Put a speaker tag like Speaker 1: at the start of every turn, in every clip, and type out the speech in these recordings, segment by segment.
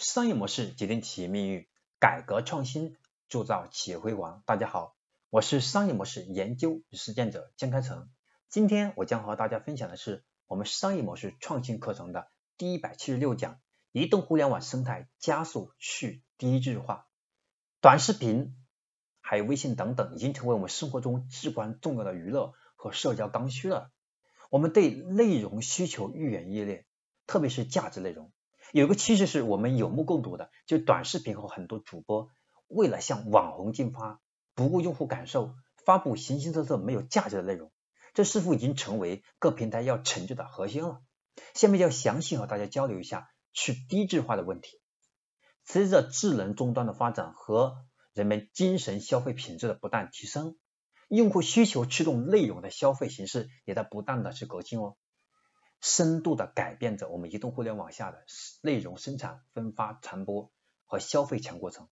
Speaker 1: 商业模式决定企业命运，改革创新铸造企业辉煌。大家好，我是商业模式研究与实践者江开成。今天我将和大家分享的是我们商业模式创新课程的第一百七十六讲：移动互联网生态加速去低质化。短视频还有微信等等，已经成为我们生活中至关重要的娱乐和社交刚需了。我们对内容需求愈演愈烈，特别是价值内容。有个趋势是我们有目共睹的，就短视频和很多主播为了向网红进发，不顾用户感受，发布形形色色没有价值的内容，这似乎已经成为各平台要成就的核心了。下面要详细和大家交流一下去低质化的问题。随着智能终端的发展和人们精神消费品质的不断提升，用户需求驱动内容的消费形式也在不断的去革新哦。深度的改变着我们移动互联网下的内容生产、分发、传播和消费全过程，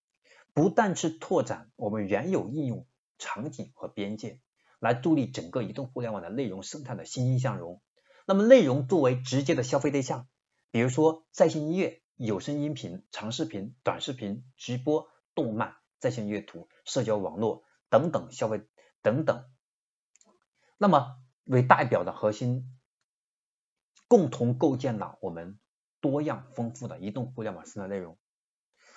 Speaker 1: 不但是拓展我们原有应用场景和边界，来助力整个移动互联网的内容生态的欣欣向荣。那么，内容作为直接的消费对象，比如说在线音乐、有声音频、长视频、短视频、直播、动漫、在线阅读、社交网络等等消费等等，那么为代表的核心。共同构建了我们多样丰富的移动互联网生态内容。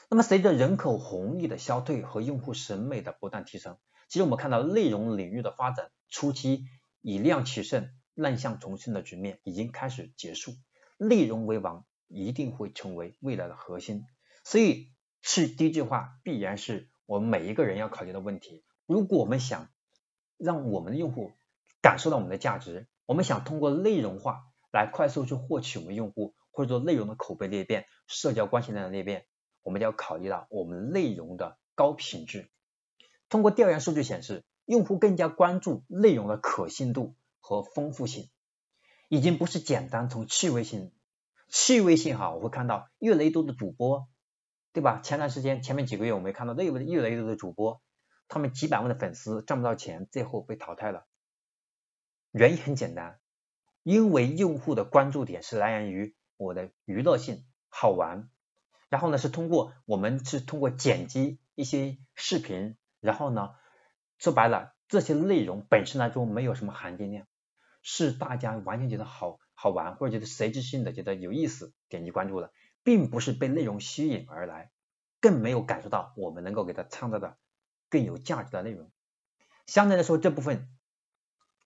Speaker 1: 那么，随着人口红利的消退和用户审美的不断提升，其实我们看到内容领域的发展初期以量取胜、乱象丛生的局面已经开始结束。内容为王一定会成为未来的核心。所以，去低质化必然是我们每一个人要考虑的问题。如果我们想让我们的用户感受到我们的价值，我们想通过内容化。来快速去获取我们用户或者说内容的口碑裂变、社交关系链的裂变，我们就要考虑到我们内容的高品质。通过调研数据显示，用户更加关注内容的可信度和丰富性，已经不是简单从趣味性、趣味性哈，我会看到越来越多的主播，对吧？前段时间前面几个月我们看到越越来越多的主播，他们几百万的粉丝赚不到钱，最后被淘汰了。原因很简单。因为用户的关注点是来源于我的娱乐性好玩，然后呢是通过我们是通过剪辑一些视频，然后呢说白了这些内容本身来说没有什么含金量，是大家完全觉得好好玩或者觉得随机性的觉得有意思点击关注的，并不是被内容吸引而来，更没有感受到我们能够给他创造的更有价值的内容。相对来说这部分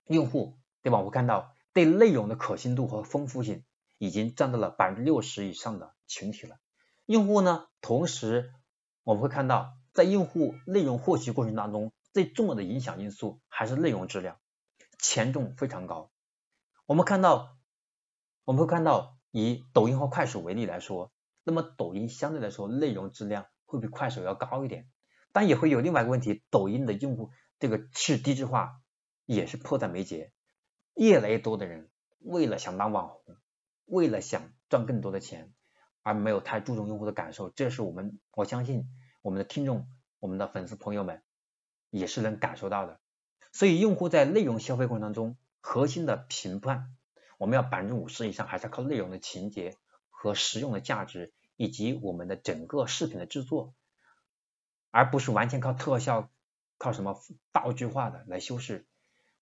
Speaker 1: 用户对吧？我看到。对内容的可信度和丰富性已经占到了百分之六十以上的群体了。用户呢，同时我们会看到，在用户内容获取过程当中，最重要的影响因素还是内容质量，权重非常高。我们看到，我们会看到，以抖音和快手为例来说，那么抖音相对来说内容质量会比快手要高一点，但也会有另外一个问题，抖音的用户这个去低质化也是迫在眉睫。越来越多的人为了想当网红，为了想赚更多的钱，而没有太注重用户的感受，这是我们我相信我们的听众、我们的粉丝朋友们也是能感受到的。所以，用户在内容消费过程当中，核心的评判，我们要百分之五十以上还是靠内容的情节和实用的价值，以及我们的整个视频的制作，而不是完全靠特效、靠什么道具化的来修饰。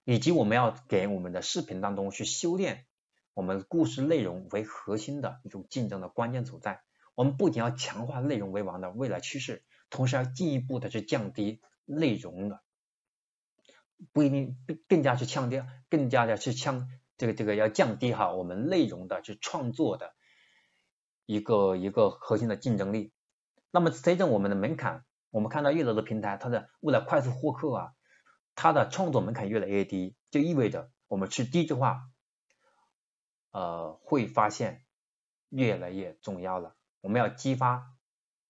Speaker 1: 以及我们要给我们的视频当中去修炼我们故事内容为核心的一种竞争的关键所在。我们不仅要强化内容为王的未来趋势，同时要进一步的去降低内容的，不一定更加去强调，更加的去强这个这个要降低哈我们内容的去创作的一个一个核心的竞争力。那么随着我们的门槛，我们看到越多的平台，它的为了快速获客啊。它的创作门槛越来越低，就意味着我们去低质化，呃，会发现越来越重要了。我们要激发，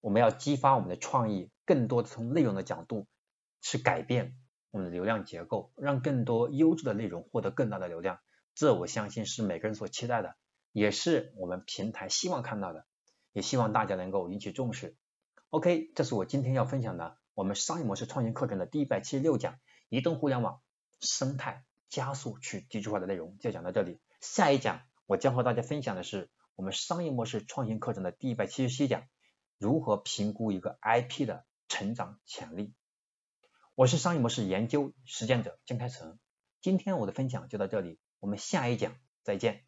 Speaker 1: 我们要激发我们的创意，更多的从内容的角度去改变我们的流量结构，让更多优质的内容获得更大的流量。这我相信是每个人所期待的，也是我们平台希望看到的，也希望大家能够引起重视。OK，这是我今天要分享的我们商业模式创新课程的第一百七十六讲。移动互联网生态加速去地区化的内容就讲到这里，下一讲我将和大家分享的是我们商业模式创新课程的第一百七十七讲，如何评估一个 IP 的成长潜力。我是商业模式研究实践者江开成，今天我的分享就到这里，我们下一讲再见。